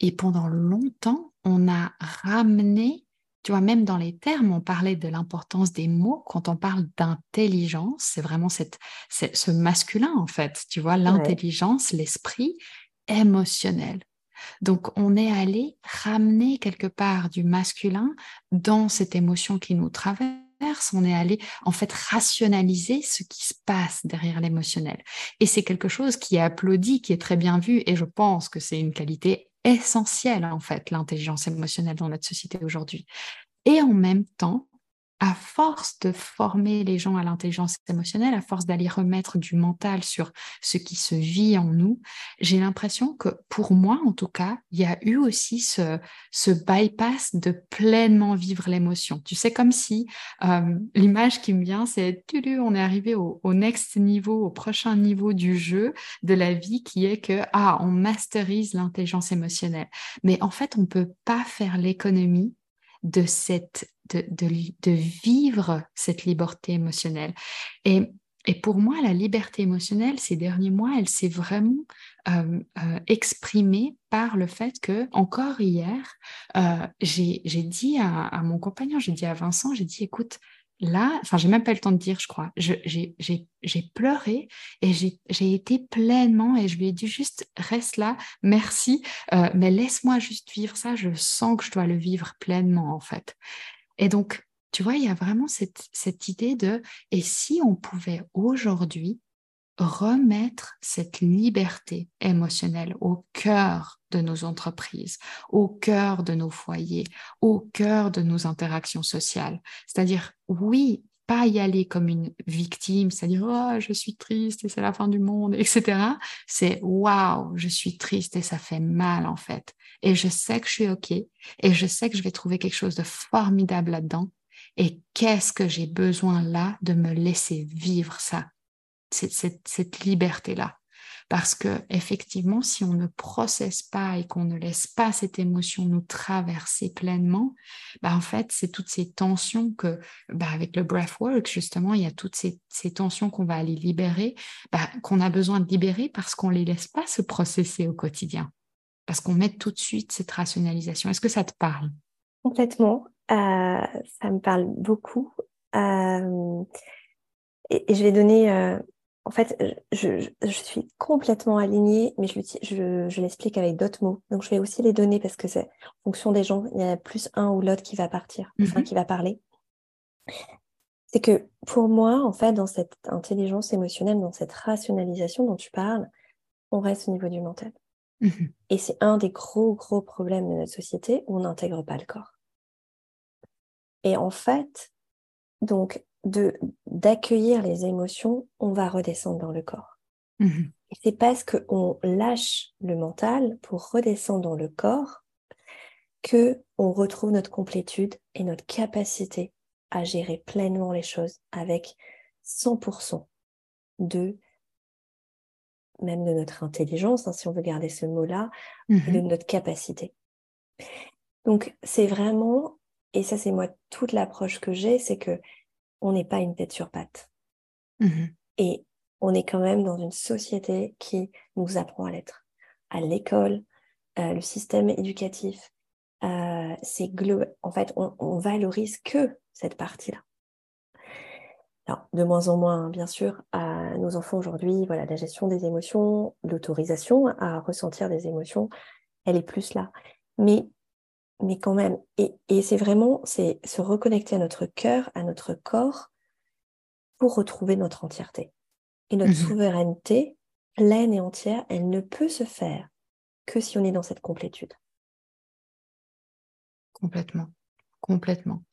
Et pendant longtemps, on a ramené tu vois, même dans les termes, on parlait de l'importance des mots. Quand on parle d'intelligence, c'est vraiment cette, ce masculin, en fait. Tu vois, l'intelligence, l'esprit émotionnel. Donc, on est allé ramener quelque part du masculin dans cette émotion qui nous traverse. On est allé, en fait, rationaliser ce qui se passe derrière l'émotionnel. Et c'est quelque chose qui est applaudi, qui est très bien vu. Et je pense que c'est une qualité essentielle, en fait, l'intelligence émotionnelle dans notre société aujourd'hui. Et en même temps, à force de former les gens à l'intelligence émotionnelle, à force d'aller remettre du mental sur ce qui se vit en nous, j'ai l'impression que pour moi, en tout cas, il y a eu aussi ce, bypass de pleinement vivre l'émotion. Tu sais, comme si euh, l'image qui me vient, c'est on est arrivé au, au, next niveau, au prochain niveau du jeu de la vie qui est que, ah, on masterise l'intelligence émotionnelle. Mais en fait, on peut pas faire l'économie de, cette, de, de, vivre cette liberté émotionnelle. Et, et, pour moi, la liberté émotionnelle, ces derniers mois, elle s'est vraiment euh, euh, exprimée par le fait que, encore hier, euh, j'ai dit à, à, mon compagnon, j'ai dit à Vincent, j'ai dit, écoute, là, enfin, j'ai même pas le temps de dire, je crois, j'ai pleuré et j'ai été pleinement et je lui ai dit juste, reste là, merci, euh, mais laisse-moi juste vivre ça, je sens que je dois le vivre pleinement, en fait. Et donc, tu vois, il y a vraiment cette, cette idée de, et si on pouvait aujourd'hui remettre cette liberté émotionnelle au cœur de nos entreprises, au cœur de nos foyers, au cœur de nos interactions sociales. C'est-à-dire, oui, pas y aller comme une victime, c'est-à-dire, oh, je suis triste et c'est la fin du monde, etc. C'est, waouh, je suis triste et ça fait mal, en fait. Et je sais que je suis OK et je sais que je vais trouver quelque chose de formidable là-dedans. Et qu'est-ce que j'ai besoin là de me laisser vivre ça? Cette, liberté-là. Parce que effectivement, si on ne processe pas et qu'on ne laisse pas cette émotion nous traverser pleinement, bah en fait, c'est toutes ces tensions que, bah avec le breathwork, justement, il y a toutes ces, tensions qu'on va aller libérer, bah, qu'on a besoin de libérer parce qu'on ne les laisse pas se processer au quotidien. Parce qu'on met tout de suite cette rationalisation. Est-ce que ça te parle? Complètement. Euh, ça me parle beaucoup. Euh, et, je vais donner euh, en fait, je, suis complètement alignée, mais je, l'explique avec d'autres mots. Donc, je vais aussi les donner parce que c'est en fonction des gens, il y a plus un ou l'autre qui va partir, enfin, mhm. qui va parler. C'est que pour moi, en fait, dans cette intelligence émotionnelle, dans cette rationalisation dont tu parles, on reste au niveau du mental. Mhm. Et c'est un des gros, gros problèmes de notre société où on n'intègre pas le corps. Et en fait, donc, de d'accueillir les émotions, on va redescendre dans le corps. Mhm. C'est parce qu'on lâche le mental pour redescendre dans le corps que on retrouve notre complétude et notre capacité à gérer pleinement les choses avec 100% de même de notre intelligence, hein, si on veut garder ce mot-là, de mmh notre capacité. Donc c'est vraiment, et ça c'est moi toute l'approche que j'ai, c'est que on n'est pas une tête sur patte. Mmh et on est quand même dans une société qui nous apprend à l'être. À l'école, euh, le système éducatif, euh, c'est en fait, on, on valorise que cette partie-là. Alors, de moins en moins, bien sûr, à nos enfants aujourd'hui, voilà, la gestion des émotions, l'autorisation à ressentir des émotions, elle est plus là. Mais, mais quand même, et, et c'est vraiment, c'est se reconnecter à notre cœur, à notre corps, pour retrouver notre entièreté. Et notre mmh souveraineté pleine et entière, elle ne peut se faire que si on est dans cette complétude. Complètement, complètement.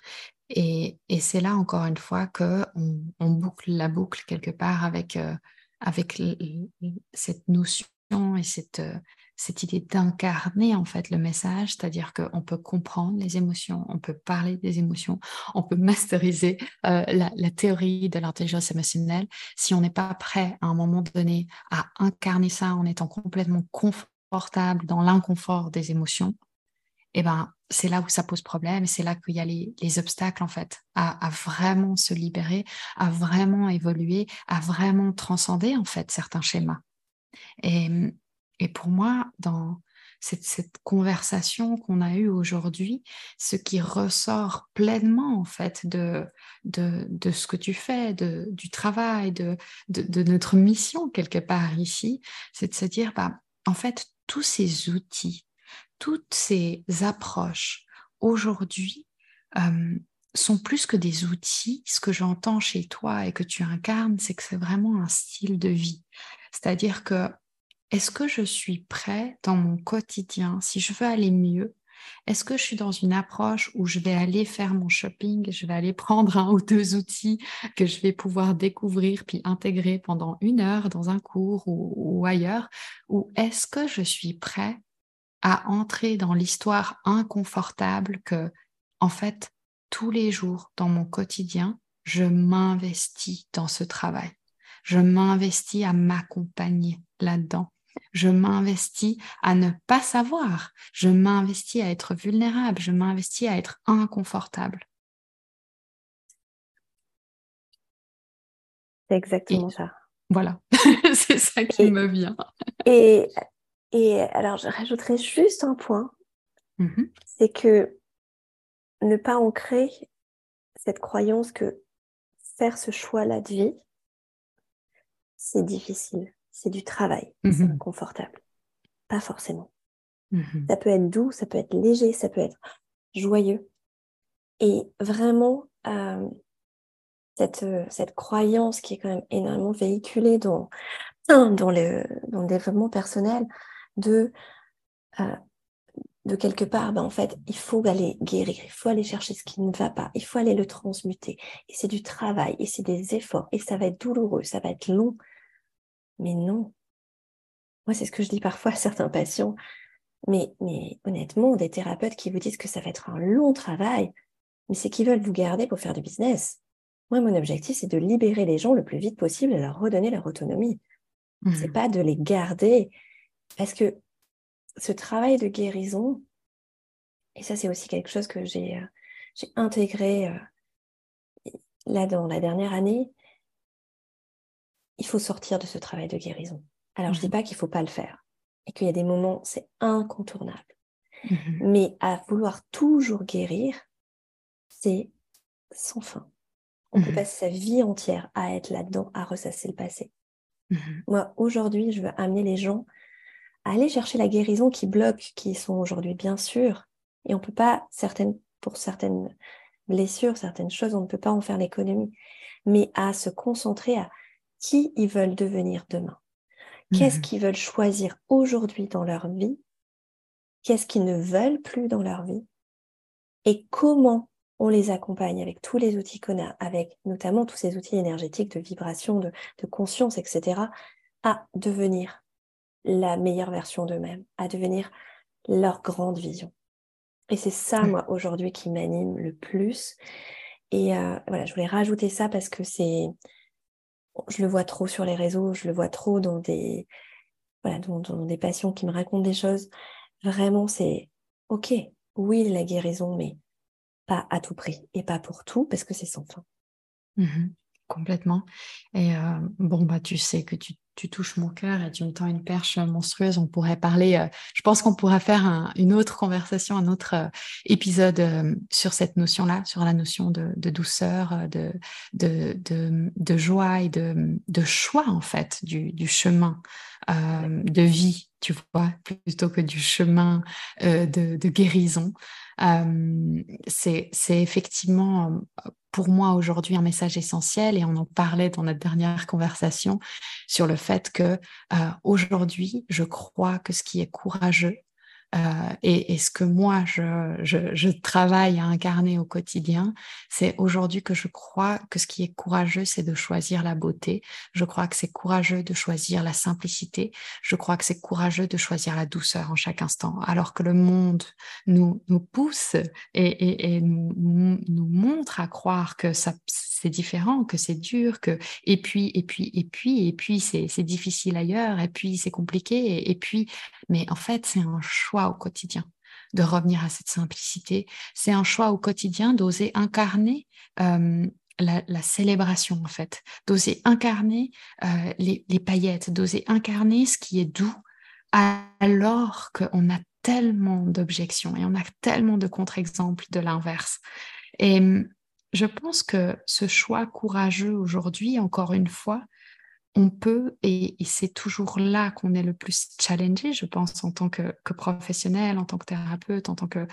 Et, c'est là, encore une fois, qu'on on boucle la boucle quelque part avec, euh, avec cette notion et cette, euh, cette idée d'incarner en fait le message, c'est-à-dire qu'on peut comprendre les émotions, on peut parler des émotions, on peut masteriser euh, la, théorie de l'intelligence émotionnelle. Si on n'est pas prêt à un moment donné à incarner ça en étant complètement confortable dans l'inconfort des émotions, eh ben, c'est là où ça pose problème, c'est là qu'il y a les, obstacles en fait, à, vraiment se libérer, à vraiment évoluer, à vraiment transcender en fait certains schémas. Et, pour moi, dans cette, conversation qu'on a eue aujourd'hui, ce qui ressort pleinement en fait de, de, ce que tu fais, de, du travail, de, de, notre mission quelque part ici, c'est de se dire, bah, en fait, tous ces outils, toutes ces approches aujourd'hui euh, sont plus que des outils. Ce que j'entends chez toi et que tu incarnes, c'est que c'est vraiment un style de vie. C'est-à-dire que est-ce que je suis prêt dans mon quotidien, si je veux aller mieux, est-ce que je suis dans une approche où je vais aller faire mon shopping, je vais aller prendre un ou deux outils que je vais pouvoir découvrir puis intégrer pendant une heure dans un cours ou, ailleurs, ou est-ce que je suis prêt à entrer dans l'histoire inconfortable que, en fait, tous les jours dans mon quotidien, je m'investis dans ce travail? Je m'investis à m'accompagner là-dedans. Je m'investis à ne pas savoir. Je m'investis à être vulnérable. Je m'investis à être inconfortable. C'est exactement ça. Voilà, c'est ça qui me vient. Et et alors, je rajouterais juste un point, mmh c'est que ne pas ancrer cette croyance que faire ce choix-là de vie, c'est difficile, c'est du travail, c'est inconfortable. Pas forcément. Mmh ça peut être doux, ça peut être léger, ça peut être joyeux. Et vraiment, euh, cette, cette croyance qui est quand même énormément véhiculée dans, dans, le, dans le développement personnel, de, euh, de quelque part, ben, en fait, il faut aller guérir, il faut aller chercher ce qui ne va pas, il faut aller le transmuter. Et c'est du travail, et c'est des efforts, et ça va être douloureux, ça va être long. Mais non. Moi, c'est ce que je dis parfois à certains patients. Mais, mais honnêtement, des thérapeutes qui vous disent que ça va être un long travail, mais c'est qu'ils veulent vous garder pour faire du business. Moi, mon objectif, c'est de libérer les gens le plus vite possible et leur redonner leur autonomie. Ce C'est mmh. pas de les garder parce que ce travail de guérison, et ça c'est aussi quelque chose que j'ai euh, intégré euh, là dans la dernière année, il faut sortir de ce travail de guérison. Alors je ne dis mmh pas qu'il ne faut pas le faire et qu'il y a des moments, c'est incontournable. Mmh Mais à vouloir toujours guérir, c'est sans fin. On peut mmh passer sa vie entière à être là-dedans, à ressasser le passé. Moi, aujourd'hui, je veux amener les gens aller chercher la guérison qui bloque, qui sont aujourd'hui bien sûr. Et on peut pas, certaines, pour certaines blessures, certaines choses, on ne peut pas en faire l'économie. Mais à se concentrer à qui ils veulent devenir demain. Qu'est-ce mmh qu'ils veulent choisir aujourd'hui dans leur vie? Qu'est-ce qu'ils ne veulent plus dans leur vie? Et comment on les accompagne avec tous les outils qu'on a, avec notamment tous ces outils énergétiques de vibration, de, de conscience, etc., à devenir la meilleure version d'eux-mêmes, à devenir leur grande vision. Et c'est ça, moi, aujourd'hui, qui m'anime le plus. Et euh, voilà, je voulais rajouter ça parce que c'est, je le vois trop sur les réseaux, je le vois trop dans des, voilà, dans, des patients qui me racontent des choses. Vraiment, c'est ok, oui, la guérison, mais pas à tout prix et pas pour tout parce que c'est sans fin. Mmh complètement. Et euh, bon, bah, tu sais que tu, touches mon cœur et tu me tends une perche monstrueuse. On pourrait parler, euh, je pense qu'on pourrait faire une autre conversation, un autre euh, épisode sur cette notion-là, sur la notion de, douceur, de, joie et de, choix, en fait, du, chemin de vie, tu vois, plutôt que du chemin de, guérison. c'est effectivement pour moi aujourd'hui un message essentiel et on en parlait dans notre dernière conversation sur le fait que euh, aujourd'hui je crois que ce qui est courageux euh, et, ce que moi, je, je, travaille à incarner au quotidien, c'est aujourd'hui que je crois que ce qui est courageux, c'est de choisir la beauté. Je crois que c'est courageux de choisir la simplicité. Je crois que c'est courageux de choisir la douceur en chaque instant. Alors que le monde nous, nous pousse et, et, nous, nous montre à croire que ça, c'est différent, que c'est dur, que et puis et puis et puis et puis c'est difficile ailleurs et puis c'est compliqué et puis mais en fait c'est un choix au quotidien de revenir à cette simplicité. C'est un choix au quotidien d'oser incarner euh, la, célébration, en fait, d'oser incarner euh, les, paillettes, d'oser incarner ce qui est doux, alors qu'on a tellement d'objections et on a tellement de contre-exemples de l'inverse. Et hum, je pense que ce choix courageux aujourd'hui, encore une fois, on peut, et, c'est toujours là qu'on est le plus challengé, je pense, en tant que, professionnel, en tant que thérapeute, en tant que,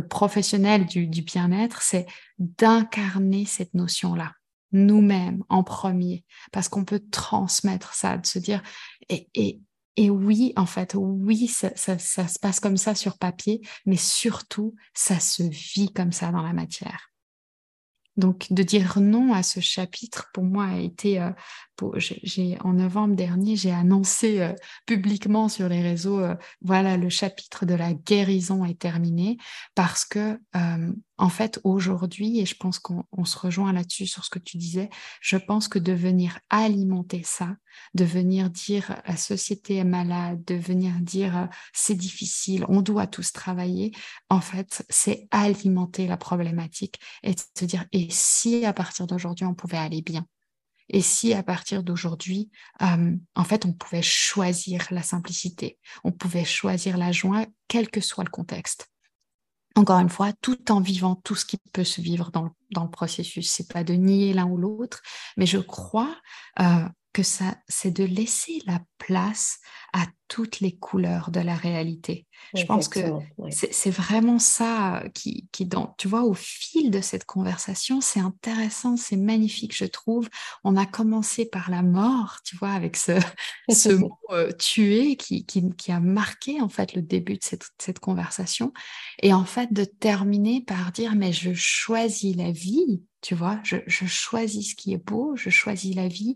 professionnel du, bien-être, c'est d'incarner cette notion-là, nous-mêmes en premier, parce qu'on peut transmettre ça, de se dire, et, oui, en fait, oui, ça, ça, se passe comme ça sur papier, mais surtout, ça se vit comme ça dans la matière. Donc, de dire non à ce chapitre, pour moi, a été, euh, en novembre dernier, j'ai annoncé euh, publiquement sur les réseaux, euh, voilà, le chapitre de la guérison est terminé, parce que en fait, aujourd'hui, et je pense qu'on se rejoint là-dessus sur ce que tu disais, je pense que de venir alimenter ça, de venir dire la société est malade, de venir dire euh, c'est difficile, on doit tous travailler, en fait, c'est alimenter la problématique et se dire et si à partir d'aujourd'hui on pouvait aller bien? Et si à partir d'aujourd'hui, euh, en fait, on pouvait choisir la simplicité, on pouvait choisir la joie, quel que soit le contexte encore une fois, tout en vivant tout ce qui peut se vivre dans le, dans le processus. C'est pas de nier l'un ou l'autre, mais je crois euh, que ça, c'est de laisser la place à toutes les couleurs de la réalité. Je pense que c'est vraiment ça qui, qui dans, tu vois, au fil de cette conversation, c'est intéressant, c'est magnifique, je trouve. On a commencé par la mort, tu vois, avec ce, ce mot euh, tuer qui, qui, qui, a marqué en fait le début de cette, cette conversation. Et en fait, de terminer par dire, mais je choisis la vie, tu vois, je, je choisis ce qui est beau, je choisis la vie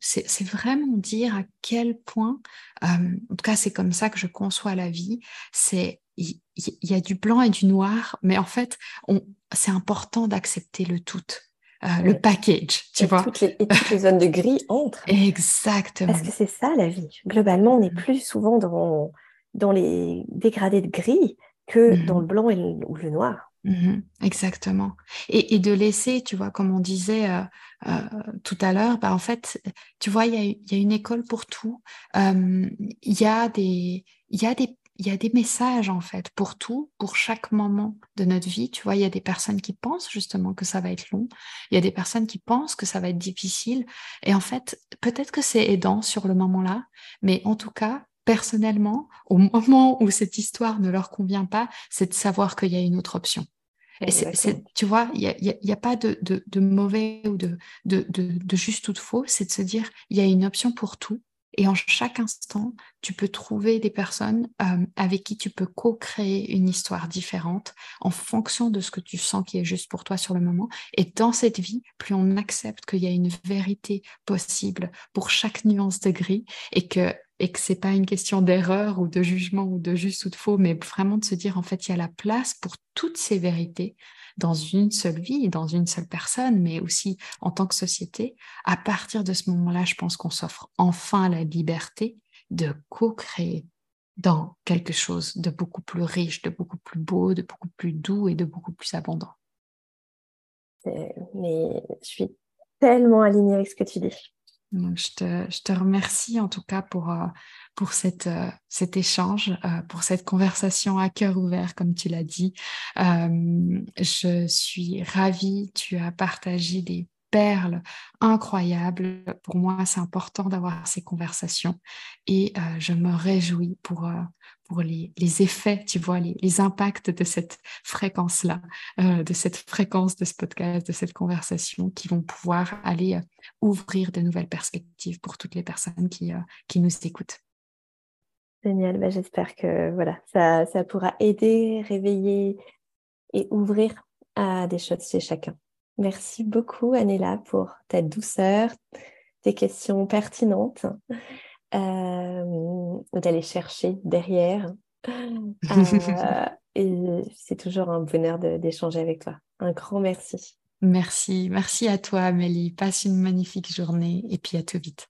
c'est vraiment dire à quel point, euh, en tout cas c'est comme ça que je conçois la vie, c'est il y, a du blanc et du noir, mais en fait c'est important d'accepter le tout. Euh, le package, tu vois. Toutes les, et toutes les zones de gris entrent. Exactement. Parce que c'est ça la vie. Globalement, on est mm. plus souvent dans, dans les dégradés de gris que mm. dans le blanc et ou le noir. Mmh exactement. Et, de laisser, tu vois, comme on disait euh, euh, tout à l'heure, bah, en fait, tu vois, il y, a, une école pour tout. Il y, a des, y, a des, y a des messages, en fait, pour tout, pour chaque moment de notre vie. Tu vois, il y a des personnes qui pensent justement que ça va être long. Il y a des personnes qui pensent que ça va être difficile. Et en fait, peut-être que c'est aidant sur le moment-là, mais en tout cas, personnellement, au moment où cette histoire ne leur convient pas, c'est de savoir qu'il y a une autre option. Et tu vois, il n'y a, y a, pas de, de, mauvais ou de, juste ou de faux, c'est de se dire, il y a une option pour tout. Et en chaque instant, tu peux trouver des personnes euh, avec qui tu peux co-créer une histoire différente en fonction de ce que tu sens qui est juste pour toi sur le moment. Et dans cette vie, plus on accepte qu'il y a une vérité possible pour chaque nuance de gris et que et que c'est pas une question d'erreur ou de jugement ou de juste ou de faux, mais vraiment de se dire en fait il y a la place pour toutes ces vérités dans une seule vie, dans une seule personne, mais aussi en tant que société, à partir de ce moment-là, je pense qu'on s'offre enfin la liberté de co-créer dans quelque chose de beaucoup plus riche, de beaucoup plus beau, de beaucoup plus doux et de beaucoup plus abondant. Mais je suis tellement alignée avec ce que tu dis. Je, te, je te, remercie en tout cas pour, euh, pour cette, euh, cet échange, euh, pour cette conversation à cœur ouvert, comme tu l'as dit. je suis ravie, tu as partagé des perles incroyables. Pour moi, c'est important d'avoir ces conversations et je me réjouis pour, pour les, effets, tu vois, les, impacts de cette fréquence-là, euh, de cette fréquence de ce podcast, de cette conversation qui vont pouvoir aller euh, ouvrir de nouvelles perspectives pour toutes les personnes qui, euh, qui nous écoutent. Génial, bah, j'espère que voilà, ça, ça pourra aider, réveiller et ouvrir à des choses chez chacun. Merci beaucoup, Anela, pour ta douceur, tes questions pertinentes euh, d'aller chercher derrière. Euh, et c'est toujours un bonheur d'échanger avec toi. Un grand merci. Merci. Merci à toi, Amélie. Passe une magnifique journée et puis à tout vite.